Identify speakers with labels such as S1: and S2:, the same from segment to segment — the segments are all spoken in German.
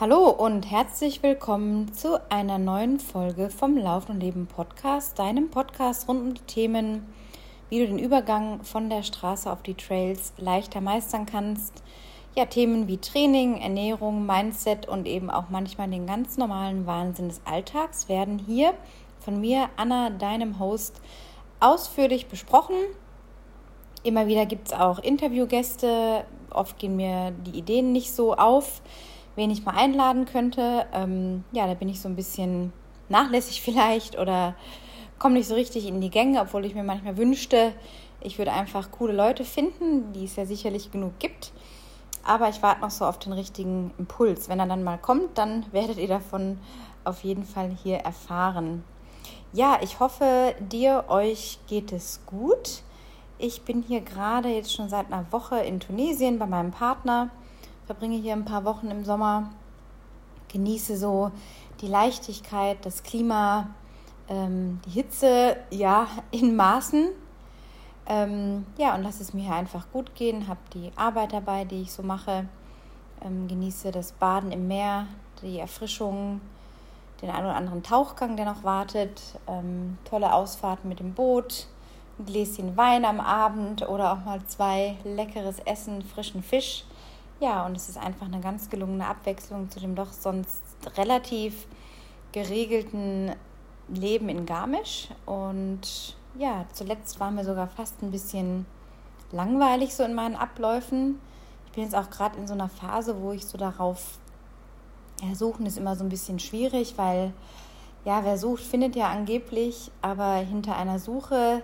S1: Hallo und herzlich willkommen zu einer neuen Folge vom Lauf und Leben Podcast, deinem Podcast rund um die Themen, wie du den Übergang von der Straße auf die Trails leichter meistern kannst. Ja, Themen wie Training, Ernährung, Mindset und eben auch manchmal den ganz normalen Wahnsinn des Alltags werden hier von mir, Anna, deinem Host, ausführlich besprochen. Immer wieder gibt es auch Interviewgäste. Oft gehen mir die Ideen nicht so auf wen ich mal einladen könnte. Ähm, ja, da bin ich so ein bisschen nachlässig vielleicht oder komme nicht so richtig in die Gänge, obwohl ich mir manchmal wünschte, ich würde einfach coole Leute finden, die es ja sicherlich genug gibt. Aber ich warte noch so auf den richtigen Impuls. Wenn er dann mal kommt, dann werdet ihr davon auf jeden Fall hier erfahren. Ja, ich hoffe, dir, euch geht es gut. Ich bin hier gerade jetzt schon seit einer Woche in Tunesien bei meinem Partner verbringe hier ein paar Wochen im Sommer, genieße so die Leichtigkeit, das Klima, ähm, die Hitze, ja, in Maßen. Ähm, ja, und lasse es mir hier einfach gut gehen, habe die Arbeit dabei, die ich so mache, ähm, genieße das Baden im Meer, die Erfrischung, den einen oder anderen Tauchgang, der noch wartet, ähm, tolle Ausfahrten mit dem Boot, ein Gläschen Wein am Abend oder auch mal zwei leckeres Essen, frischen Fisch. Ja, und es ist einfach eine ganz gelungene Abwechslung zu dem doch sonst relativ geregelten Leben in Garmisch. Und ja, zuletzt war mir sogar fast ein bisschen langweilig so in meinen Abläufen. Ich bin jetzt auch gerade in so einer Phase, wo ich so darauf, ja, ist immer so ein bisschen schwierig, weil ja, wer sucht, findet ja angeblich, aber hinter einer Suche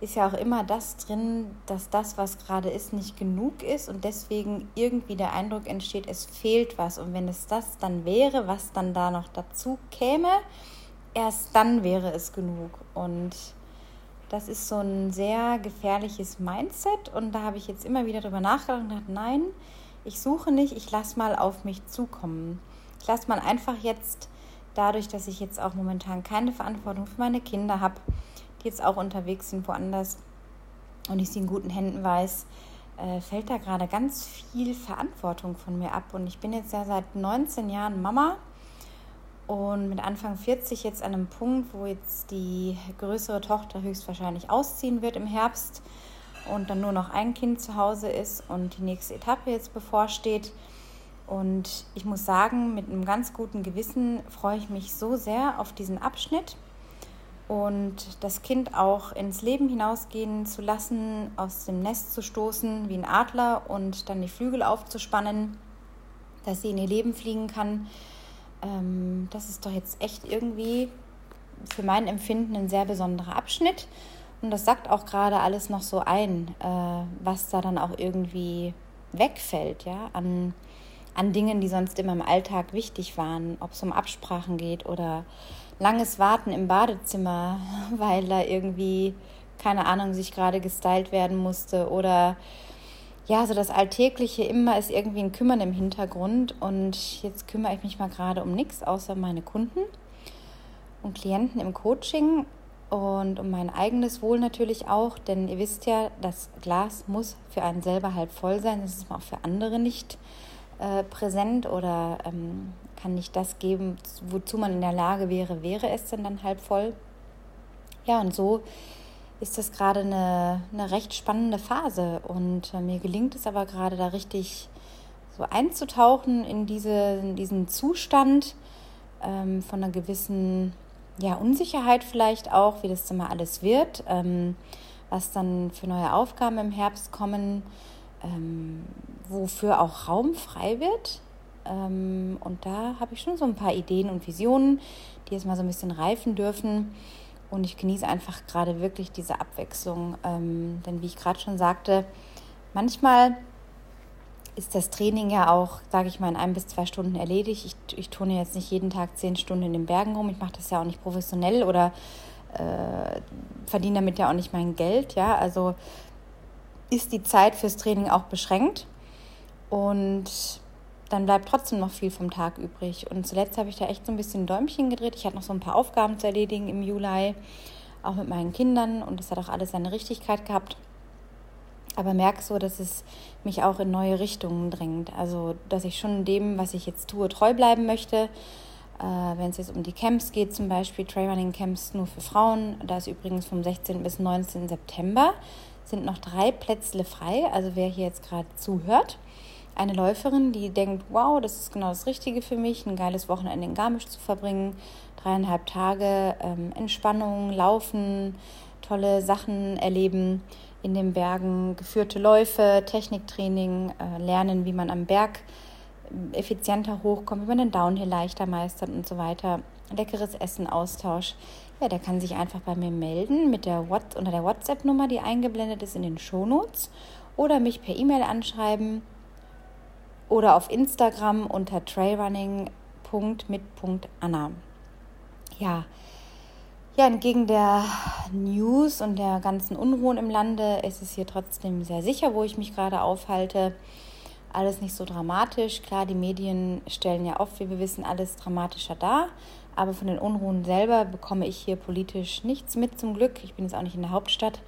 S1: ist ja auch immer das drin, dass das, was gerade ist, nicht genug ist und deswegen irgendwie der Eindruck entsteht, es fehlt was. Und wenn es das dann wäre, was dann da noch dazu käme, erst dann wäre es genug. Und das ist so ein sehr gefährliches Mindset und da habe ich jetzt immer wieder drüber nachgedacht und gedacht, nein, ich suche nicht, ich lasse mal auf mich zukommen. Ich lasse mal einfach jetzt, dadurch, dass ich jetzt auch momentan keine Verantwortung für meine Kinder habe, die jetzt auch unterwegs sind woanders und ich sie in guten Händen weiß, äh, fällt da gerade ganz viel Verantwortung von mir ab. Und ich bin jetzt ja seit 19 Jahren Mama und mit Anfang 40 jetzt an einem Punkt, wo jetzt die größere Tochter höchstwahrscheinlich ausziehen wird im Herbst und dann nur noch ein Kind zu Hause ist und die nächste Etappe jetzt bevorsteht. Und ich muss sagen, mit einem ganz guten Gewissen freue ich mich so sehr auf diesen Abschnitt und das Kind auch ins Leben hinausgehen zu lassen, aus dem Nest zu stoßen wie ein Adler und dann die Flügel aufzuspannen, dass sie in ihr Leben fliegen kann. Ähm, das ist doch jetzt echt irgendwie für mein Empfinden ein sehr besonderer Abschnitt. Und das sagt auch gerade alles noch so ein, äh, was da dann auch irgendwie wegfällt, ja, an, an Dingen, die sonst immer im Alltag wichtig waren, ob es um Absprachen geht oder langes Warten im Badezimmer, weil da irgendwie, keine Ahnung, sich gerade gestylt werden musste oder ja, so das Alltägliche immer ist irgendwie ein Kümmern im Hintergrund und jetzt kümmere ich mich mal gerade um nichts außer meine Kunden und Klienten im Coaching und um mein eigenes Wohl natürlich auch, denn ihr wisst ja, das Glas muss für einen selber halt voll sein, das ist auch für andere nicht äh, präsent oder ähm, kann nicht das geben, wozu man in der Lage wäre, wäre es denn dann halb voll. Ja, und so ist das gerade eine, eine recht spannende Phase und äh, mir gelingt es aber gerade da richtig so einzutauchen in, diese, in diesen Zustand ähm, von einer gewissen ja, Unsicherheit vielleicht auch, wie das dann mal alles wird, ähm, was dann für neue Aufgaben im Herbst kommen, ähm, wofür auch Raum frei wird. Ähm, und da habe ich schon so ein paar Ideen und Visionen, die jetzt mal so ein bisschen reifen dürfen. Und ich genieße einfach gerade wirklich diese Abwechslung. Ähm, denn wie ich gerade schon sagte, manchmal ist das Training ja auch, sage ich mal, in ein bis zwei Stunden erledigt. Ich, ich turne jetzt nicht jeden Tag zehn Stunden in den Bergen rum. Ich mache das ja auch nicht professionell oder äh, verdiene damit ja auch nicht mein Geld. Ja, also ist die Zeit fürs Training auch beschränkt. Und dann bleibt trotzdem noch viel vom Tag übrig. Und zuletzt habe ich da echt so ein bisschen Däumchen gedreht. Ich hatte noch so ein paar Aufgaben zu erledigen im Juli, auch mit meinen Kindern. Und das hat auch alles seine Richtigkeit gehabt. aber merke so, dass es mich auch in neue Richtungen drängt. Also, dass ich schon dem, was ich jetzt tue, treu bleiben möchte. Äh, Wenn es jetzt um die Camps geht, zum Beispiel Trailrunning Camps nur für Frauen, da ist übrigens vom 16. bis 19. September sind noch drei Plätze frei. Also wer hier jetzt gerade zuhört, eine Läuferin, die denkt, wow, das ist genau das Richtige für mich, ein geiles Wochenende in Garmisch zu verbringen, dreieinhalb Tage ähm, Entspannung, Laufen, tolle Sachen erleben in den Bergen, geführte Läufe, Techniktraining, äh, lernen, wie man am Berg effizienter hochkommt, wie man den Downhill leichter meistert und so weiter. Leckeres Essen, Austausch. Ja, der kann sich einfach bei mir melden mit der What unter der WhatsApp-Nummer, die eingeblendet ist in den Shownotes oder mich per E-Mail anschreiben oder auf Instagram unter trailrunning.mit.anna. Ja, ja, entgegen der News und der ganzen Unruhen im Lande ist es hier trotzdem sehr sicher, wo ich mich gerade aufhalte. Alles nicht so dramatisch. Klar, die Medien stellen ja oft, wie wir wissen, alles dramatischer dar. Aber von den Unruhen selber bekomme ich hier politisch nichts mit zum Glück. Ich bin jetzt auch nicht in der Hauptstadt.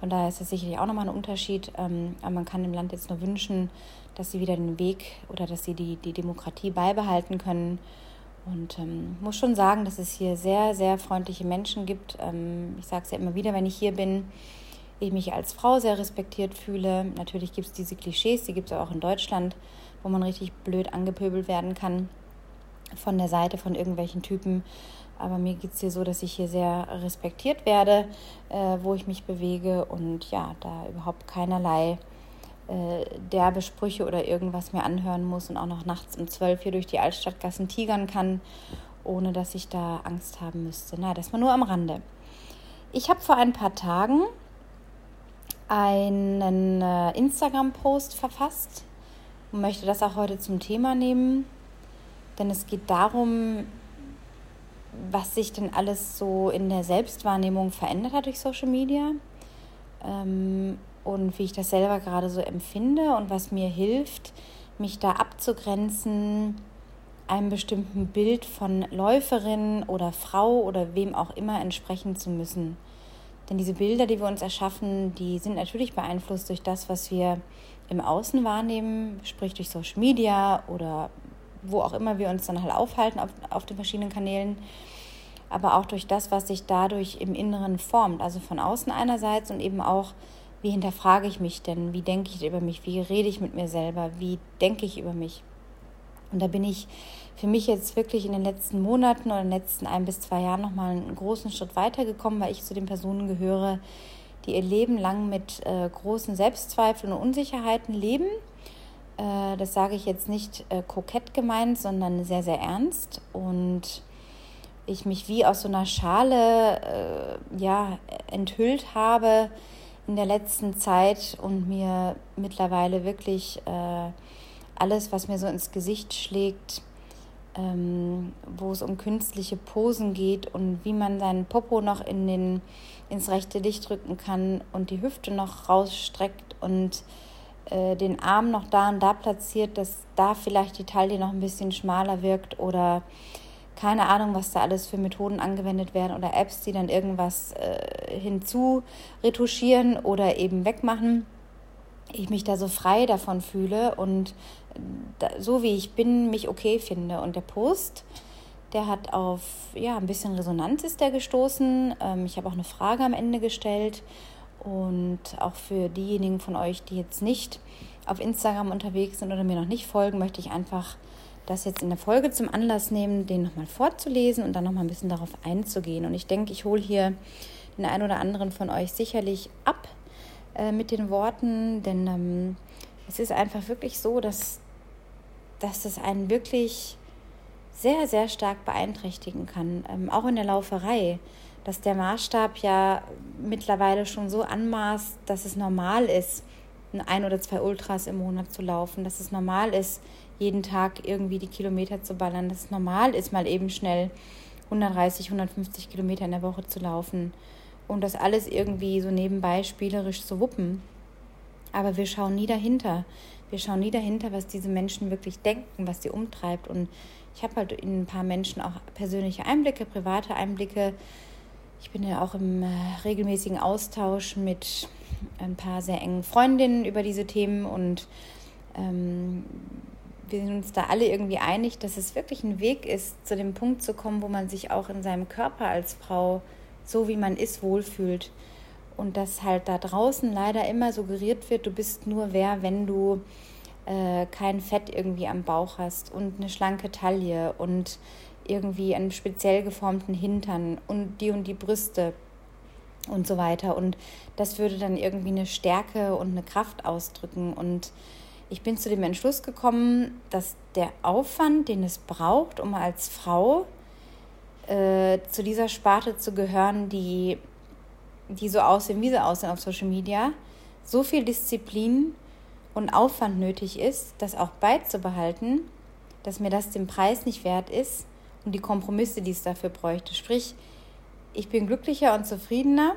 S1: Von daher ist das sicherlich auch nochmal ein Unterschied. Ähm, aber man kann dem Land jetzt nur wünschen, dass sie wieder den Weg oder dass sie die, die Demokratie beibehalten können und ähm, muss schon sagen, dass es hier sehr, sehr freundliche Menschen gibt. Ähm, ich sage es ja immer wieder, wenn ich hier bin, ich mich als Frau sehr respektiert fühle. Natürlich gibt es diese Klischees, die gibt es auch in Deutschland, wo man richtig blöd angepöbelt werden kann von der Seite von irgendwelchen Typen. Aber mir geht es hier so, dass ich hier sehr respektiert werde, äh, wo ich mich bewege und ja, da überhaupt keinerlei äh, derbe Sprüche oder irgendwas mir anhören muss und auch noch nachts um zwölf hier durch die Altstadtgassen tigern kann, ohne dass ich da Angst haben müsste. Na, das mal nur am Rande. Ich habe vor ein paar Tagen einen äh, Instagram-Post verfasst und möchte das auch heute zum Thema nehmen, denn es geht darum, was sich denn alles so in der Selbstwahrnehmung verändert hat durch Social Media. Ähm, und wie ich das selber gerade so empfinde und was mir hilft, mich da abzugrenzen, einem bestimmten Bild von Läuferin oder Frau oder wem auch immer entsprechen zu müssen. Denn diese Bilder, die wir uns erschaffen, die sind natürlich beeinflusst durch das, was wir im Außen wahrnehmen, sprich durch Social Media oder wo auch immer wir uns dann halt aufhalten auf, auf den verschiedenen Kanälen, aber auch durch das, was sich dadurch im Inneren formt, also von außen einerseits und eben auch wie hinterfrage ich mich denn? Wie denke ich über mich? Wie rede ich mit mir selber? Wie denke ich über mich? Und da bin ich für mich jetzt wirklich in den letzten Monaten oder in den letzten ein bis zwei Jahren nochmal einen großen Schritt weitergekommen, weil ich zu den Personen gehöre, die ihr Leben lang mit äh, großen Selbstzweifeln und Unsicherheiten leben. Äh, das sage ich jetzt nicht äh, kokett gemeint, sondern sehr, sehr ernst. Und ich mich wie aus so einer Schale äh, ja, enthüllt habe, in der letzten Zeit und mir mittlerweile wirklich äh, alles, was mir so ins Gesicht schlägt, ähm, wo es um künstliche Posen geht und wie man seinen Popo noch in den, ins rechte Licht drücken kann und die Hüfte noch rausstreckt und äh, den Arm noch da und da platziert, dass da vielleicht die Taille noch ein bisschen schmaler wirkt oder keine Ahnung, was da alles für Methoden angewendet werden oder Apps, die dann irgendwas äh, hinzu retuschieren oder eben wegmachen. Ich mich da so frei davon fühle und da, so wie ich bin, mich okay finde. Und der Post, der hat auf ja, ein bisschen Resonanz ist der gestoßen. Ähm, ich habe auch eine Frage am Ende gestellt. Und auch für diejenigen von euch, die jetzt nicht auf Instagram unterwegs sind oder mir noch nicht folgen, möchte ich einfach das jetzt in der Folge zum Anlass nehmen, den nochmal vorzulesen und dann nochmal ein bisschen darauf einzugehen. Und ich denke, ich hole hier den einen oder anderen von euch sicherlich ab äh, mit den Worten, denn ähm, es ist einfach wirklich so, dass, dass es einen wirklich sehr, sehr stark beeinträchtigen kann, ähm, auch in der Lauferei, dass der Maßstab ja mittlerweile schon so anmaßt, dass es normal ist, ein oder zwei Ultras im Monat zu laufen, dass es normal ist, jeden Tag irgendwie die Kilometer zu ballern, dass es normal ist, mal eben schnell 130, 150 Kilometer in der Woche zu laufen und das alles irgendwie so nebenbei spielerisch zu wuppen. Aber wir schauen nie dahinter. Wir schauen nie dahinter, was diese Menschen wirklich denken, was sie umtreibt. Und ich habe halt in ein paar Menschen auch persönliche Einblicke, private Einblicke Ich bin ja auch im äh, regelmäßigen Austausch mit ein paar sehr engen Freundinnen über diese Themen und ähm, wir sind uns da alle irgendwie einig, dass es wirklich ein Weg ist, zu dem Punkt zu kommen, wo man sich auch in seinem Körper als Frau so wie man ist wohlfühlt. Und dass halt da draußen leider immer suggeriert wird, du bist nur wer, wenn du äh, kein Fett irgendwie am Bauch hast und eine schlanke Taille und irgendwie einen speziell geformten Hintern und die und die Brüste und so weiter. Und das würde dann irgendwie eine Stärke und eine Kraft ausdrücken. Und ich bin zu dem Entschluss gekommen, dass der Aufwand, den es braucht, um als Frau äh, zu dieser Sparte zu gehören, die, die so aussehen, wie sie aussehen auf Social Media, so viel Disziplin und Aufwand nötig ist, das auch beizubehalten, dass mir das den Preis nicht wert ist und die Kompromisse, die es dafür bräuchte. Sprich, ich bin glücklicher und zufriedener,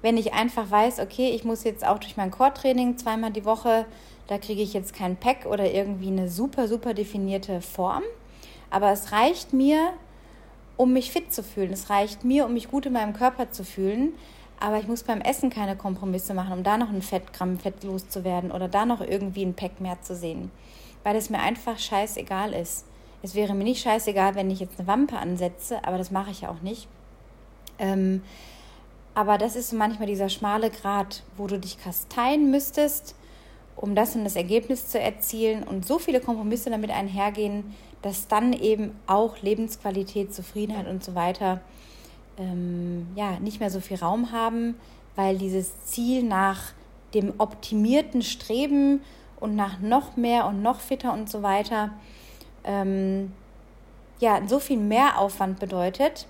S1: wenn ich einfach weiß, okay, ich muss jetzt auch durch mein Core-Training zweimal die Woche da kriege ich jetzt kein Pack oder irgendwie eine super, super definierte Form. Aber es reicht mir, um mich fit zu fühlen. Es reicht mir, um mich gut in meinem Körper zu fühlen. Aber ich muss beim Essen keine Kompromisse machen, um da noch ein Fettgramm Fett loszuwerden oder da noch irgendwie ein Pack mehr zu sehen. Weil es mir einfach scheißegal ist. Es wäre mir nicht scheißegal, wenn ich jetzt eine Wampe ansetze, aber das mache ich ja auch nicht. Ähm, aber das ist manchmal dieser schmale Grat, wo du dich kasteien müsstest um das und das Ergebnis zu erzielen und so viele Kompromisse damit einhergehen, dass dann eben auch Lebensqualität, Zufriedenheit und so weiter ähm, ja, nicht mehr so viel Raum haben, weil dieses Ziel nach dem optimierten Streben und nach noch mehr und noch fitter und so weiter ähm, ja, so viel mehr Aufwand bedeutet,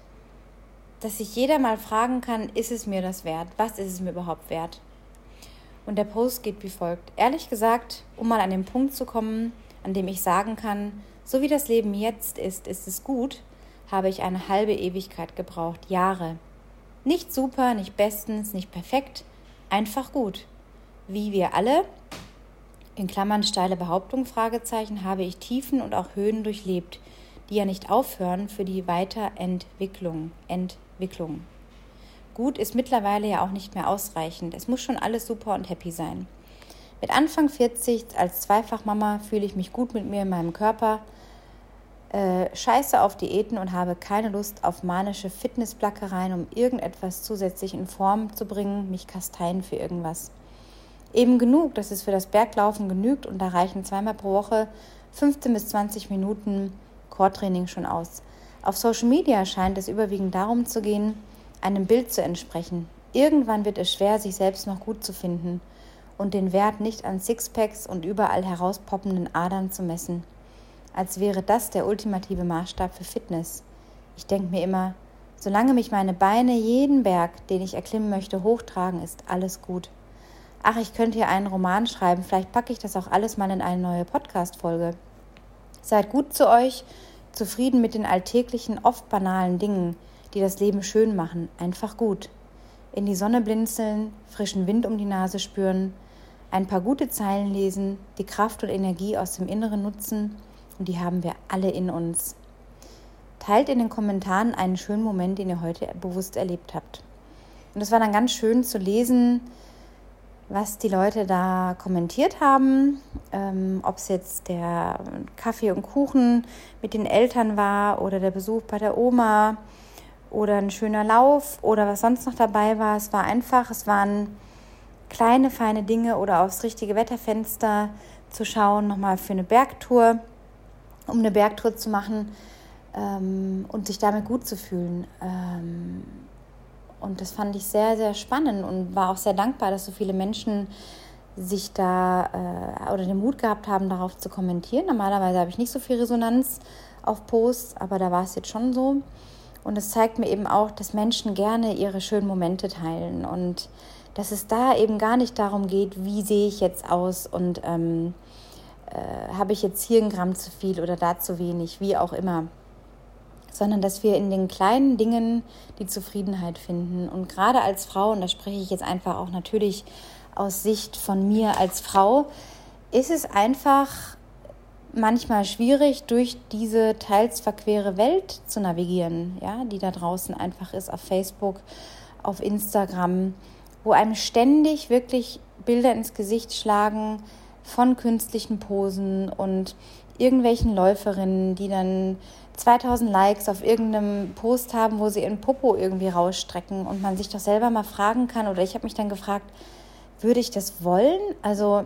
S1: dass sich jeder mal fragen kann, ist es mir das wert? Was ist es mir überhaupt wert? Und der Post geht wie folgt. Ehrlich gesagt, um mal an den Punkt zu kommen, an dem ich sagen kann, so wie das Leben jetzt ist, ist es gut, habe ich eine halbe Ewigkeit gebraucht, Jahre. Nicht super, nicht bestens, nicht perfekt, einfach gut. Wie wir alle, in Klammern steile Behauptung, Fragezeichen, habe ich Tiefen und auch Höhen durchlebt, die ja nicht aufhören für die Weiterentwicklung. Entwicklung. Gut ist mittlerweile ja auch nicht mehr ausreichend. Es muss schon alles super und happy sein. Mit Anfang 40 als Zweifachmama fühle ich mich gut mit mir in meinem Körper, äh, scheiße auf Diäten und habe keine Lust auf manische Fitnessplackereien, um irgendetwas zusätzlich in Form zu bringen, mich kasteien für irgendwas. Eben genug, dass es für das Berglaufen genügt und da reichen zweimal pro Woche 15 bis 20 Minuten Core-Training schon aus. Auf Social Media scheint es überwiegend darum zu gehen, einem Bild zu entsprechen. Irgendwann wird es schwer, sich selbst noch gut zu finden und den Wert nicht an Sixpacks und überall herauspoppenden Adern zu messen. Als wäre das der ultimative Maßstab für Fitness. Ich denke mir immer, solange mich meine Beine jeden Berg, den ich erklimmen möchte, hochtragen, ist alles gut. Ach, ich könnte hier einen Roman schreiben, vielleicht packe ich das auch alles mal in eine neue Podcast-Folge. Seid gut zu euch, zufrieden mit den alltäglichen, oft banalen Dingen, die das Leben schön machen, einfach gut. In die Sonne blinzeln, frischen Wind um die Nase spüren, ein paar gute Zeilen lesen, die Kraft und Energie aus dem Inneren nutzen und die haben wir alle in uns. Teilt in den Kommentaren einen schönen Moment, den ihr heute bewusst erlebt habt. Und es war dann ganz schön zu lesen, was die Leute da kommentiert haben, ähm, ob es jetzt der Kaffee und Kuchen mit den Eltern war oder der Besuch bei der Oma oder ein schöner Lauf oder was sonst noch dabei war. Es war einfach, es waren kleine, feine Dinge oder aufs richtige Wetterfenster zu schauen, nochmal für eine Bergtour, um eine Bergtour zu machen ähm, und sich damit gut zu fühlen. Ähm, und das fand ich sehr, sehr spannend und war auch sehr dankbar, dass so viele Menschen sich da äh, oder den Mut gehabt haben, darauf zu kommentieren. Normalerweise habe ich nicht so viel Resonanz auf Posts, aber da war es jetzt schon so. Und es zeigt mir eben auch, dass Menschen gerne ihre schönen Momente teilen und dass es da eben gar nicht darum geht, wie sehe ich jetzt aus und ähm, äh, habe ich jetzt hier ein Gramm zu viel oder da zu wenig, wie auch immer. Sondern dass wir in den kleinen Dingen die Zufriedenheit finden. Und gerade als Frau, und da spreche ich jetzt einfach auch natürlich aus Sicht von mir als Frau, ist es einfach manchmal schwierig, durch diese teils verquere Welt zu navigieren, ja, die da draußen einfach ist auf Facebook, auf Instagram, wo einem ständig wirklich Bilder ins Gesicht schlagen von künstlichen Posen und irgendwelchen Läuferinnen, die dann 2000 Likes auf irgendeinem Post haben, wo sie ihren Popo irgendwie rausstrecken und man sich doch selber mal fragen kann, oder ich habe mich dann gefragt, würde ich das wollen? Also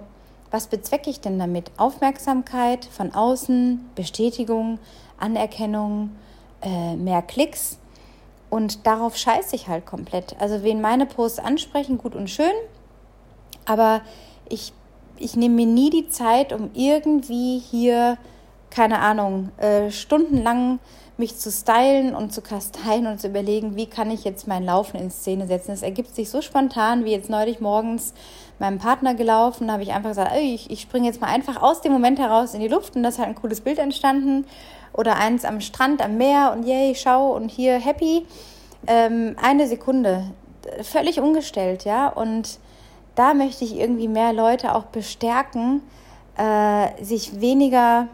S1: was bezwecke ich denn damit? Aufmerksamkeit von außen, Bestätigung, Anerkennung, äh, mehr Klicks. Und darauf scheiße ich halt komplett. Also wen meine Posts ansprechen, gut und schön. Aber ich, ich nehme mir nie die Zeit, um irgendwie hier, keine Ahnung, äh, stundenlang mich zu stylen und zu kasteien und zu überlegen, wie kann ich jetzt mein Laufen in Szene setzen. Es ergibt sich so spontan, wie jetzt neulich morgens meinem Partner gelaufen, da habe ich einfach gesagt, ich, ich springe jetzt mal einfach aus dem Moment heraus in die Luft und das hat ein cooles Bild entstanden. Oder eins am Strand, am Meer und yay, schau und hier happy. Ähm, eine Sekunde, völlig umgestellt, ja. Und da möchte ich irgendwie mehr Leute auch bestärken, äh, sich weniger